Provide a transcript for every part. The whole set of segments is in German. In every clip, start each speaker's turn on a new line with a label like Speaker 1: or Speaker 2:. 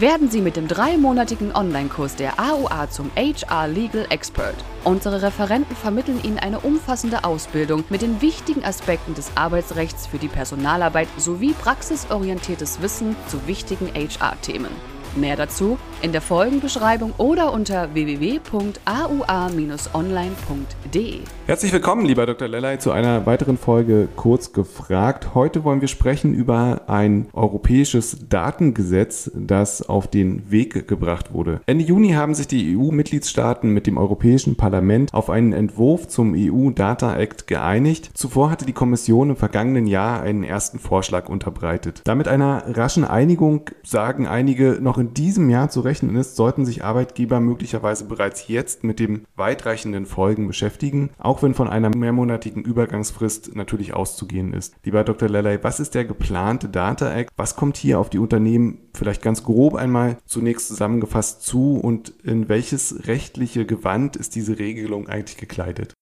Speaker 1: Werden Sie mit dem dreimonatigen Online-Kurs der AUA zum HR Legal Expert. Unsere Referenten vermitteln Ihnen eine umfassende Ausbildung mit den wichtigen Aspekten des Arbeitsrechts für die Personalarbeit sowie praxisorientiertes Wissen zu wichtigen HR-Themen. Mehr dazu in der Folgenbeschreibung oder unter www.aua-online.de.
Speaker 2: Herzlich willkommen, lieber Dr. Lellay, zu einer weiteren Folge Kurz gefragt. Heute wollen wir sprechen über ein europäisches Datengesetz, das auf den Weg gebracht wurde. Ende Juni haben sich die EU-Mitgliedstaaten mit dem Europäischen Parlament auf einen Entwurf zum EU Data Act geeinigt. Zuvor hatte die Kommission im vergangenen Jahr einen ersten Vorschlag unterbreitet. Damit einer raschen Einigung sagen einige noch in diesem Jahr zu rechnen ist, sollten sich Arbeitgeber möglicherweise bereits jetzt mit den weitreichenden Folgen beschäftigen, auch wenn von einer mehrmonatigen Übergangsfrist natürlich auszugehen ist. Lieber Dr. Lellay, was ist der geplante Data Act? Was kommt hier auf die Unternehmen vielleicht ganz grob einmal zunächst zusammengefasst zu und in welches rechtliche Gewand ist diese Regelung eigentlich gekleidet?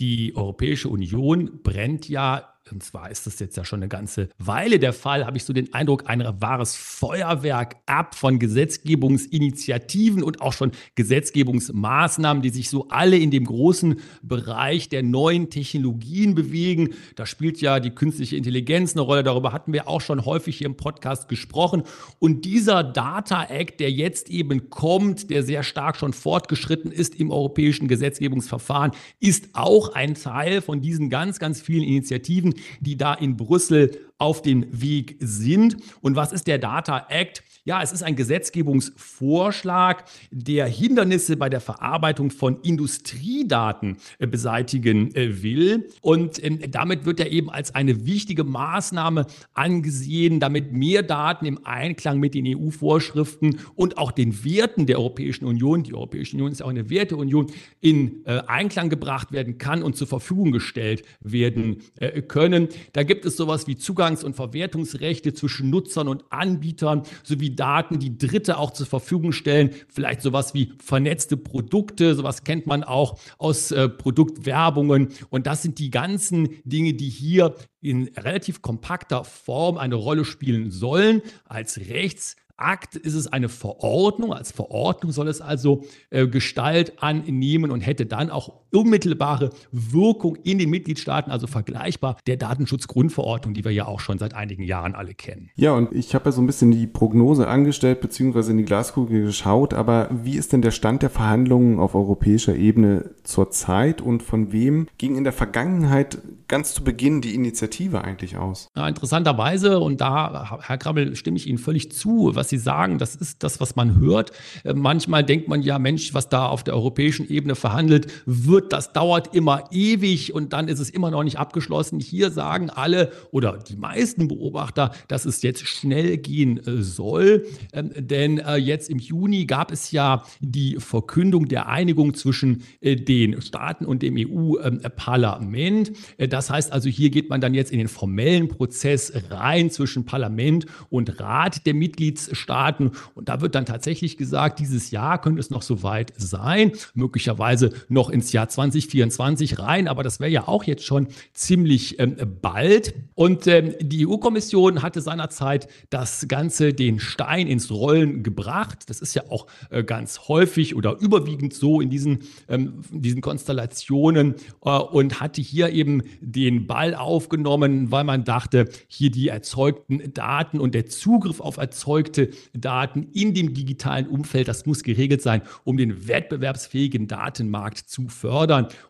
Speaker 3: Die Europäische Union brennt ja und zwar ist das jetzt ja schon eine ganze Weile der Fall, habe ich so den Eindruck, ein wahres Feuerwerk ab von Gesetzgebungsinitiativen und auch schon Gesetzgebungsmaßnahmen, die sich so alle in dem großen Bereich der neuen Technologien bewegen. Da spielt ja die künstliche Intelligenz eine Rolle. Darüber hatten wir auch schon häufig hier im Podcast gesprochen. Und dieser Data Act, der jetzt eben kommt, der sehr stark schon fortgeschritten ist im europäischen Gesetzgebungsverfahren, ist auch ein Teil von diesen ganz, ganz vielen Initiativen, die da in Brüssel auf dem Weg sind. Und was ist der Data Act? Ja, es ist ein Gesetzgebungsvorschlag, der Hindernisse bei der Verarbeitung von Industriedaten äh, beseitigen äh, will. Und ähm, damit wird er eben als eine wichtige Maßnahme angesehen, damit mehr Daten im Einklang mit den EU-Vorschriften und auch den Werten der Europäischen Union, die Europäische Union ist auch eine Werteunion, in äh, Einklang gebracht werden kann und zur Verfügung gestellt werden können. Da gibt es sowas wie Zugangs- und Verwertungsrechte zwischen Nutzern und Anbietern sowie Daten, die Dritte auch zur Verfügung stellen. Vielleicht sowas wie vernetzte Produkte, sowas kennt man auch aus äh, Produktwerbungen. Und das sind die ganzen Dinge, die hier in relativ kompakter Form eine Rolle spielen sollen als Rechts Akt ist es eine Verordnung. Als Verordnung soll es also äh, Gestalt annehmen und hätte dann auch unmittelbare Wirkung in den Mitgliedstaaten, also vergleichbar der Datenschutzgrundverordnung, die wir ja auch schon seit einigen Jahren alle kennen.
Speaker 2: Ja, und ich habe ja so ein bisschen die Prognose angestellt, beziehungsweise in die Glaskugel geschaut, aber wie ist denn der Stand der Verhandlungen auf europäischer Ebene zurzeit und von wem ging in der Vergangenheit ganz zu Beginn die Initiative eigentlich aus?
Speaker 3: Ja, interessanterweise, und da, Herr Krabbel, stimme ich Ihnen völlig zu, was Sie sagen, das ist das, was man hört. Äh, manchmal denkt man ja, Mensch, was da auf der europäischen Ebene verhandelt wird, das dauert immer ewig und dann ist es immer noch nicht abgeschlossen. Hier sagen alle oder die meisten Beobachter, dass es jetzt schnell gehen äh, soll. Ähm, denn äh, jetzt im Juni gab es ja die Verkündung der Einigung zwischen den Staaten und dem EU-Parlament. Das heißt also, hier geht man dann jetzt in den formellen Prozess rein zwischen Parlament und Rat der Mitgliedstaaten. Staaten. Und da wird dann tatsächlich gesagt, dieses Jahr könnte es noch so weit sein, möglicherweise noch ins Jahr 2024 rein, aber das wäre ja auch jetzt schon ziemlich ähm, bald. Und ähm, die EU-Kommission hatte seinerzeit das Ganze den Stein ins Rollen gebracht. Das ist ja auch äh, ganz häufig oder überwiegend so in diesen, ähm, diesen Konstellationen äh, und hatte hier eben den Ball aufgenommen, weil man dachte, hier die erzeugten Daten und der Zugriff auf erzeugte Daten in dem digitalen Umfeld. Das muss geregelt sein, um den wettbewerbsfähigen Datenmarkt zu fördern.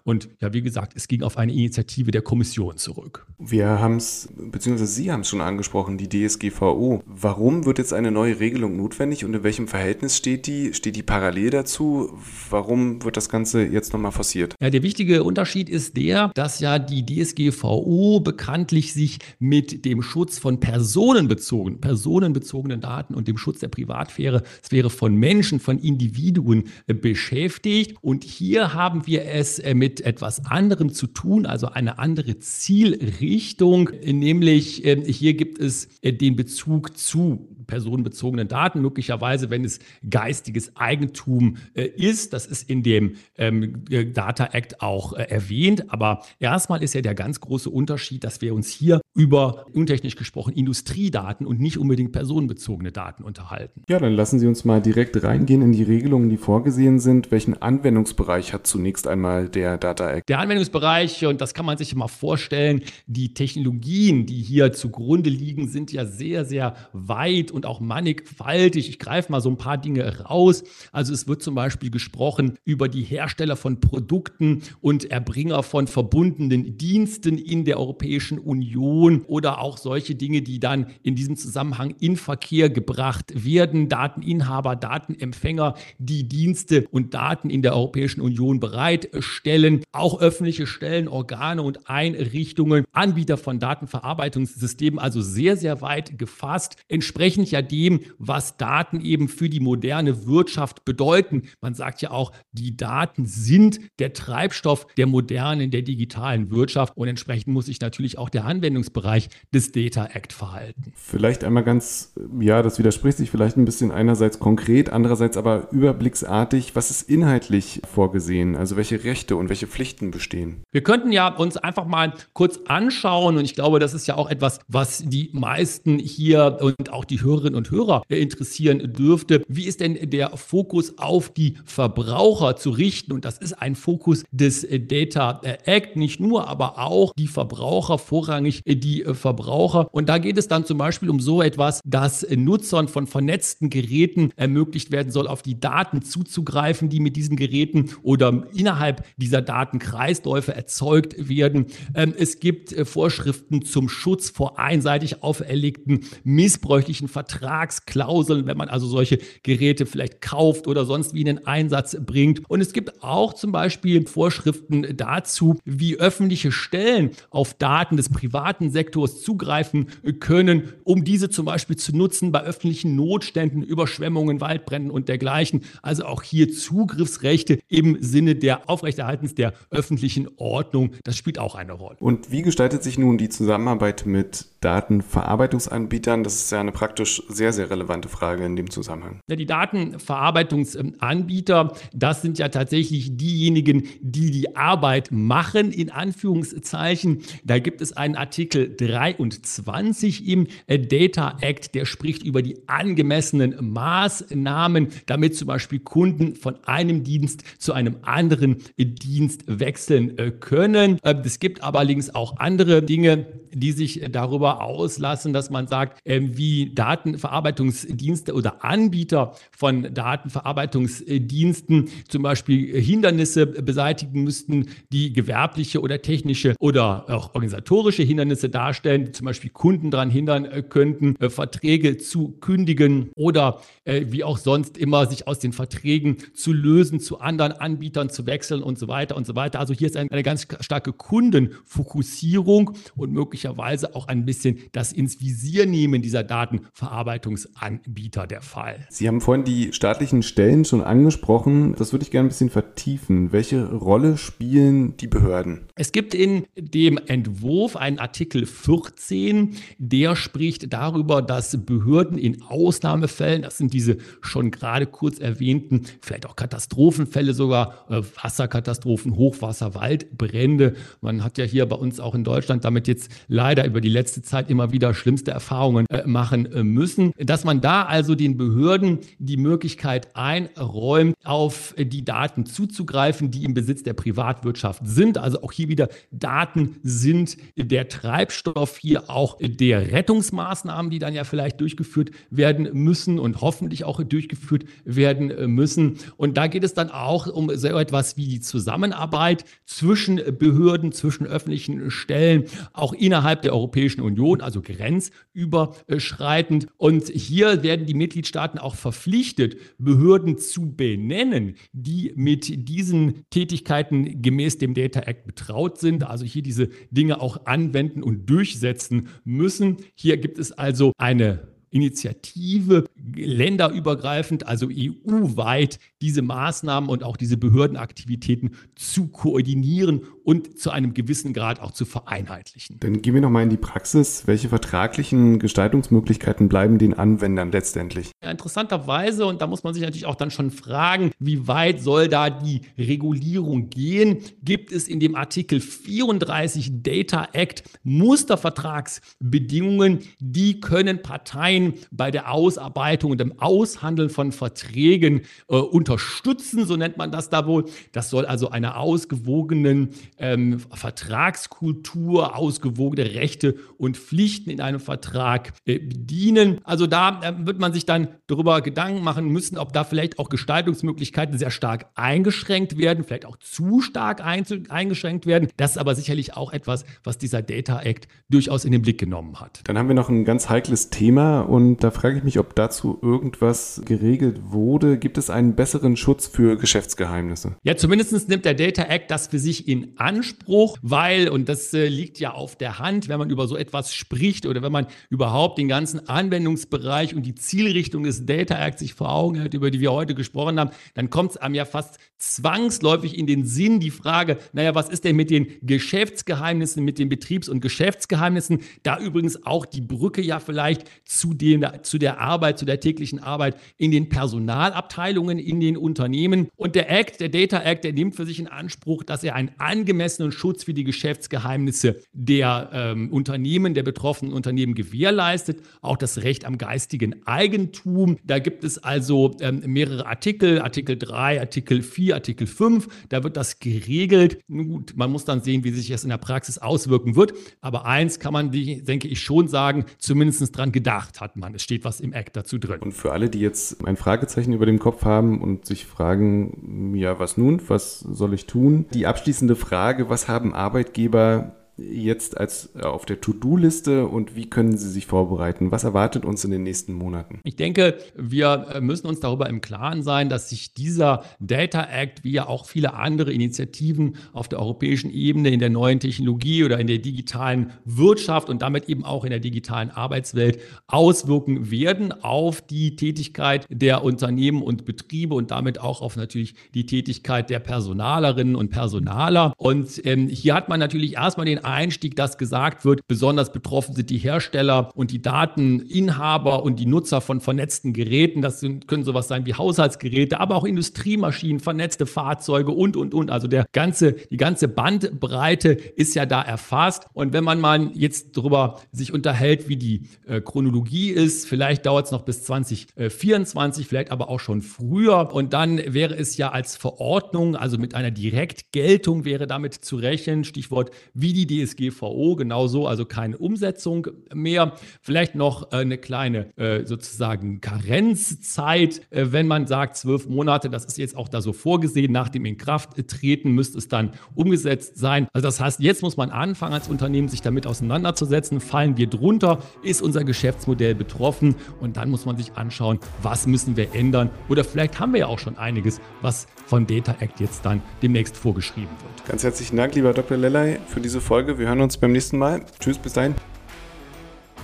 Speaker 3: Und ja, wie gesagt, es ging auf eine Initiative der Kommission zurück.
Speaker 2: Wir haben es, beziehungsweise Sie haben es schon angesprochen, die DSGVO. Warum wird jetzt eine neue Regelung notwendig und in welchem Verhältnis steht die? Steht die parallel dazu? Warum wird das Ganze jetzt nochmal forciert?
Speaker 3: Ja, der wichtige Unterschied ist der, dass ja die DSGVO bekanntlich sich mit dem Schutz von personenbezogenen, personenbezogenen Daten und dem Schutz der Privatsphäre, Sphäre von Menschen, von Individuen äh, beschäftigt. Und hier haben wir es äh, mit etwas anderem zu tun, also eine andere Zielrichtung, nämlich äh, hier gibt es den Bezug zu personenbezogenen Daten, möglicherweise, wenn es geistiges Eigentum äh, ist. Das ist in dem ähm, Data Act auch äh, erwähnt. Aber erstmal ist ja der ganz große Unterschied, dass wir uns hier über, untechnisch gesprochen, Industriedaten und nicht unbedingt personenbezogene Daten unterhalten.
Speaker 2: Ja, dann lassen Sie uns mal direkt reingehen in die Regelungen, die vorgesehen sind. Welchen Anwendungsbereich hat zunächst einmal der Data Act?
Speaker 3: Der Anwendungsbereich, und das kann man sich mal vorstellen, die Technologien, die hier zugrunde liegen, sind ja sehr, sehr weit und auch mannigfaltig. Ich greife mal so ein paar Dinge raus. Also es wird zum Beispiel gesprochen über die Hersteller von Produkten und Erbringer von verbundenen Diensten in der Europäischen Union oder auch solche Dinge, die dann in diesem Zusammenhang in Verkehr gebracht werden. Dateninhaber, Datenempfänger, die Dienste und Daten in der Europäischen Union bereitstellen. Auch öffentliche Stellen, Organe und Einrichtungen, Anbieter von Datenverarbeitungssystemen, also sehr, sehr weit gefasst, entsprechend ja dem, was Daten eben für die moderne Wirtschaft bedeuten. Man sagt ja auch, die Daten sind der Treibstoff der modernen, der digitalen Wirtschaft und entsprechend muss sich natürlich auch der Anwendungsbereich des Data Act verhalten.
Speaker 2: Vielleicht einmal ganz, ja, das widerspricht sich vielleicht ein bisschen einerseits konkret, andererseits aber überblicksartig. Was ist inhaltlich vorgesehen? Also welche Rechte und welche Pflichten bestehen?
Speaker 3: Wir könnten ja uns einfach mal kurz anschauen und ich glaube, das ist ja auch etwas, was die meisten hier und auch die Hörerinnen und Hörer interessieren dürfte. Wie ist denn der Fokus auf die Verbraucher zu richten? Und das ist ein Fokus des Data Act, nicht nur, aber auch die Verbraucher, vorrangig die Verbraucher. Und da geht es dann zum Beispiel um so etwas, dass Nutzern von vernetzten Geräten ermöglicht werden soll, auf die Daten zuzugreifen, die mit diesen Geräten oder innerhalb dieser Datenkreisläufe erzeugt werden. Ähm, es gibt Vorschriften zum Schutz vor einseitig auferlegten missbräuchlichen Vertragsklauseln, wenn man also solche Geräte vielleicht kauft oder sonst wie in den Einsatz bringt. Und es gibt auch zum Beispiel Vorschriften dazu, wie öffentliche Stellen auf Daten des privaten Sektors zugreifen können, um diese zum Beispiel zu nutzen bei öffentlichen Notständen, Überschwemmungen, Waldbränden und dergleichen. Also auch hier Zugriffsrechte im Sinne der Aufrechterhaltens der öffentlichen Ordnung. Das spielt auch eine Rolle.
Speaker 2: Und wie gestaltet sich nun die Zusammenarbeit mit Datenverarbeitungsanbietern? Das ist ja eine praktisch sehr, sehr relevante Frage in dem Zusammenhang.
Speaker 3: Ja, die Datenverarbeitungsanbieter, das sind ja tatsächlich diejenigen, die die Arbeit machen, in Anführungszeichen. Da gibt es einen Artikel 23 im Data Act, der spricht über die angemessenen Maßnahmen, damit zum Beispiel Kunden von einem Dienst zu einem anderen Dienst wechseln äh, können. Äh, es gibt aber allerdings auch andere Dinge, die sich darüber auslassen, dass man sagt, ähm, wie Datenverarbeitungsdienste oder Anbieter von Datenverarbeitungsdiensten zum Beispiel Hindernisse beseitigen müssten, die gewerbliche oder technische oder auch organisatorische Hindernisse darstellen, die zum Beispiel Kunden daran hindern äh, könnten, äh, Verträge zu kündigen oder äh, wie auch sonst immer sich aus den Verträgen zu lösen, zu anderen Anbietern zu wechseln und so weiter und so weiter. Also hier ist eine ganz starke Kundenfokussierung und möglicherweise möglicherweise auch ein bisschen das ins Visier nehmen dieser Datenverarbeitungsanbieter der Fall.
Speaker 2: Sie haben vorhin die staatlichen Stellen schon angesprochen. Das würde ich gerne ein bisschen vertiefen. Welche Rolle spielen die Behörden?
Speaker 3: Es gibt in dem Entwurf einen Artikel 14, der spricht darüber, dass Behörden in Ausnahmefällen, das sind diese schon gerade kurz erwähnten, vielleicht auch Katastrophenfälle sogar, äh, Wasserkatastrophen, Hochwasser, Waldbrände. Man hat ja hier bei uns auch in Deutschland damit jetzt leider über die letzte Zeit immer wieder schlimmste Erfahrungen äh, machen äh, müssen. Dass man da also den Behörden die Möglichkeit einräumt, auf die Daten zuzugreifen, die im Besitz der Privatwirtschaft sind. Also auch hier wieder Daten sind der Treibstoff hier auch der Rettungsmaßnahmen, die dann ja vielleicht durchgeführt werden müssen und hoffentlich auch durchgeführt werden äh, müssen. Und da geht es dann auch um so etwas wie die Zusammenarbeit zwischen Behörden, zwischen öffentlichen Stellen, auch innerhalb innerhalb der Europäischen Union, also grenzüberschreitend. Und hier werden die Mitgliedstaaten auch verpflichtet, Behörden zu benennen, die mit diesen Tätigkeiten gemäß dem Data Act betraut sind, also hier diese Dinge auch anwenden und durchsetzen müssen. Hier gibt es also eine Initiative länderübergreifend, also EU-weit, diese Maßnahmen und auch diese Behördenaktivitäten zu koordinieren und zu einem gewissen Grad auch zu vereinheitlichen.
Speaker 2: Dann gehen wir nochmal in die Praxis. Welche vertraglichen Gestaltungsmöglichkeiten bleiben den Anwendern letztendlich?
Speaker 3: Ja, interessanterweise, und da muss man sich natürlich auch dann schon fragen, wie weit soll da die Regulierung gehen? Gibt es in dem Artikel 34 Data Act Mustervertragsbedingungen, die können Parteien bei der Ausarbeitung und dem Aushandeln von Verträgen äh, unterstützen, so nennt man das da wohl. Das soll also einer ausgewogenen ähm, Vertragskultur, ausgewogene Rechte und Pflichten in einem Vertrag äh, bedienen. Also da äh, wird man sich dann darüber Gedanken machen müssen, ob da vielleicht auch Gestaltungsmöglichkeiten sehr stark eingeschränkt werden, vielleicht auch zu stark eingeschränkt werden. Das ist aber sicherlich auch etwas, was dieser Data Act durchaus in den Blick genommen hat.
Speaker 2: Dann haben wir noch ein ganz heikles Thema und da frage ich mich, ob dazu irgendwas geregelt wurde. Gibt es einen besseren Schutz für Geschäftsgeheimnisse?
Speaker 3: Ja, zumindest nimmt der Data Act das für sich in Anspruch, weil, und das äh, liegt ja auf der Hand, wenn man über so etwas spricht oder wenn man überhaupt den ganzen Anwendungsbereich und die Zielrichtung des Data Act sich vor Augen hält, über die wir heute gesprochen haben, dann kommt es einem ja fast zwangsläufig in den Sinn die Frage, naja, was ist denn mit den Geschäftsgeheimnissen, mit den Betriebs- und Geschäftsgeheimnissen? Da übrigens auch die Brücke ja vielleicht zu, den, zu der Arbeit, zu der täglichen Arbeit in den Personalabteilungen, in den Unternehmen. Und der Act, der Data Act, der nimmt für sich in Anspruch, dass er einen angemessenen Schutz für die Geschäftsgeheimnisse der ähm, Unternehmen, der betroffenen Unternehmen gewährleistet. Auch das Recht am geistigen Eigentum. Da gibt es also ähm, mehrere Artikel, Artikel 3, Artikel 4, Artikel 5. Da wird das geregelt. Gut, man muss dann sehen, wie sich das in der Praxis auswirken wird. Aber eins kann man, denke ich, schon sagen, zumindest dran gedacht hat man. Es steht was im Act dazu drin.
Speaker 2: Und für alle, die jetzt ein Fragezeichen über dem Kopf haben und sich fragen, ja, was nun? Was soll ich tun? Die abschließende Frage, was haben Arbeitgeber jetzt als äh, auf der To-Do-Liste und wie können Sie sich vorbereiten? Was erwartet uns in den nächsten Monaten?
Speaker 3: Ich denke, wir äh, müssen uns darüber im Klaren sein, dass sich dieser Data Act, wie ja auch viele andere Initiativen auf der europäischen Ebene in der neuen Technologie oder in der digitalen Wirtschaft und damit eben auch in der digitalen Arbeitswelt auswirken werden auf die Tätigkeit der Unternehmen und Betriebe und damit auch auf natürlich die Tätigkeit der Personalerinnen und Personaler. Und ähm, hier hat man natürlich erstmal den Einstieg, dass gesagt wird, besonders betroffen sind die Hersteller und die Dateninhaber und die Nutzer von vernetzten Geräten. Das sind, können sowas sein wie Haushaltsgeräte, aber auch Industriemaschinen, vernetzte Fahrzeuge und, und, und. Also der ganze, die ganze Bandbreite ist ja da erfasst. Und wenn man mal jetzt darüber sich unterhält, wie die äh, Chronologie ist, vielleicht dauert es noch bis 2024, vielleicht aber auch schon früher. Und dann wäre es ja als Verordnung, also mit einer Direktgeltung wäre damit zu rechnen, Stichwort wie die DSGVO genauso, also keine Umsetzung mehr. Vielleicht noch äh, eine kleine äh, sozusagen Karenzzeit, äh, wenn man sagt zwölf Monate, das ist jetzt auch da so vorgesehen, nach dem Inkrafttreten müsste es dann umgesetzt sein. Also das heißt, jetzt muss man anfangen als Unternehmen, sich damit auseinanderzusetzen. Fallen wir drunter? Ist unser Geschäftsmodell betroffen? Und dann muss man sich anschauen, was müssen wir ändern? Oder vielleicht haben wir ja auch schon einiges, was von Data Act jetzt dann demnächst vorgeschrieben wird.
Speaker 2: Ganz herzlichen Dank, lieber Dr. Lellay, für diese Folge. Folge. Wir hören uns beim nächsten Mal. Tschüss, bis dahin.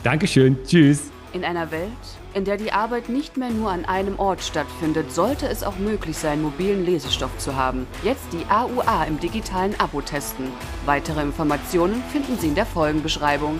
Speaker 3: Dankeschön. Tschüss.
Speaker 1: In einer Welt, in der die Arbeit nicht mehr nur an einem Ort stattfindet, sollte es auch möglich sein, mobilen Lesestoff zu haben. Jetzt die AUA im digitalen Abo testen. Weitere Informationen finden Sie in der Folgenbeschreibung.